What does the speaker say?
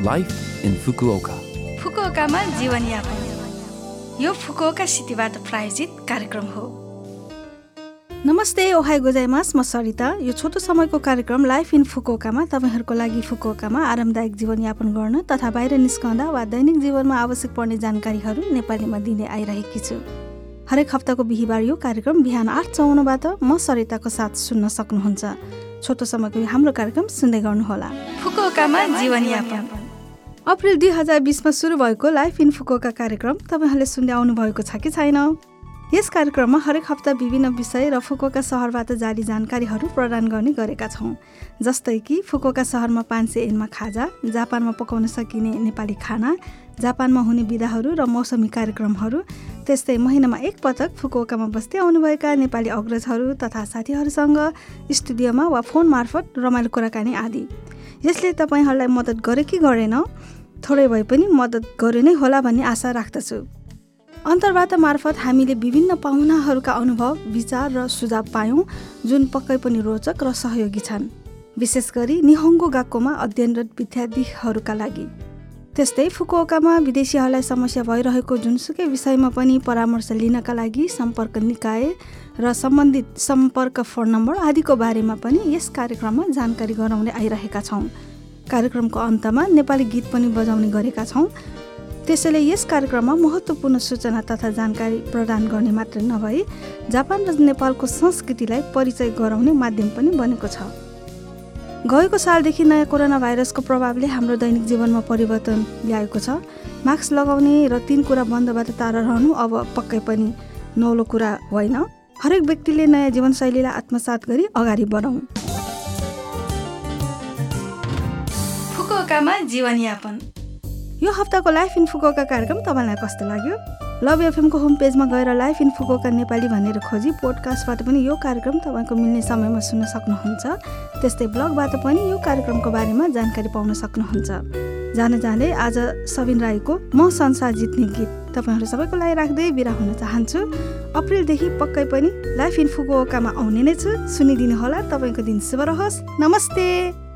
Life in Fukuoka. फुकुओकामा जीवनयापन यो Fukuoka सिटीबाट प्रायोजित कार्यक्रम हो नमस्ते ओहाई गोजाइमास म सरिता यो छोटो समयको कार्यक्रम लाइफ इन फुकुओकामा तपाईँहरूको लागि फुकुओकामा आरामदायक जीवनयापन गर्न तथा बाहिर निस्कँदा वा दैनिक जीवनमा आवश्यक पर्ने जानकारीहरू नेपालीमा दिने आइरहेकी छु हरेक हप्ताको बिहिबार यो कार्यक्रम बिहान आठ चौन्नबाट म सरिताको साथ सुन्न सक्नुहुन्छ छोटो समयको हाम्रो कार्यक्रम सुन्दै गर्नुहोला फुकुओकामा जीवनयापन अप्रिल दुई हजार बिसमा सुरु भएको लाइफ इन फुकुओका कार्यक्रम तपाईँहरूले सुन्दै आउनुभएको छ कि छैन? यस कार्यक्रममा हरेक हप्ता विभिन्न विषय र फुकुओका सहरबाट जारी जानकारीहरू प्रदान गर्ने गरेका छौँ। जस्तै कि फुकुओका सहरमा पाँच सय एनमा खाजा जापानमा पकाउन सकिने नेपाली खाना जापानमा हुने विधाहरू र मौसमी कार्यक्रमहरू त्यस्तै महिनामा एक पटक फुकुओकामा बस्दै आउनुभएका नेपाली अग्रजहरू तथा साथीहरूसँग स्टुडियोमा वा फोन मार्फत रमाइलो कुराकानी आदि। यसले तपाईँहरूलाई मद्दत गरे कि गरेन? थोरै भए पनि मद्दत गरे नै होला भन्ने आशा राख्दछु। अन्तर्वार्ता मार्फत हामीले विभिन्न पाहुनाहरूका अनुभव विचार र सुझाव पायौँ जुन पक्कै पनि रोचक र सहयोगी छन्। विशेष गरी निहङ्गो गाकोमा अध्ययनरत विद्यार्थीहरूका लागि। त्यस्तै फुकुओकामा विदेशीहरूलाई समस्या भइरहेको जुनसुकै विषयमा पनि परामर्श लिनका लागि सम्पर्क निकाय र सम्बन्धित सम्पर्क फोन नम्बर आदिको बारेमा पनि यस कार्यक्रममा जानकारी गराउँदै आइरहेका छौँ। कार्यक्रमको अन्तमा नेपाली गीत पनि बजाउने गरेका छौँ। त्यसैले यस कार्यक्रममा महत्त्वपूर्ण सूचना तथा जानकारी प्रदान गर्ने मात्र नभई जापान र नेपालको संस्कृतिलाई परिचय गराउने माध्यम पनि बनेको छ। गएको सालदेखि नयाँ कोरोना भाइरसको प्रभावले हाम्रो दैनिक जीवनमा परिवर्तन ल्याएको छ। मास्क लगाउने र तिन कुरा बन्दबाट टाढा रहनु अब पक्कै पनि नौलो कुरा होइन। हरेक व्यक्तिले नयाँ जीवनशैलीलाई आत्मसात गरी अगाडि बढाउँ फुकुओकामा जीवनयापन। यो हप्ताको लाइफ इन कार्यक्रम तपाईँलाई कस्तो लाग्यो? लभ एफएमको होम पेजमा गएर लाइफ इन फुकुओका नेपाली भनेर खोजी पोडकास्टबाट पनि यो कार्यक्रम तपाईँको मिल्ने समयमा सुन्न सक्नुहुन्छ। त्यस्तै ब्लगबाट पनि यो कार्यक्रमको बारेमा जानकारी पाउन सक्नुहुन्छ। जान जाँदै आज सबिन राईको म संसार जित्ने गीत तपाईँहरू सबैको लागि राख्दै बिरा हुन चाहन्छु। अप्रिलदेखि पक्कै पनि लाइफ इन फुकुओकामा आउने नै छु। सुनिदिनु होला तपाईँको दिन शुभ रहोस्। नमस्ते!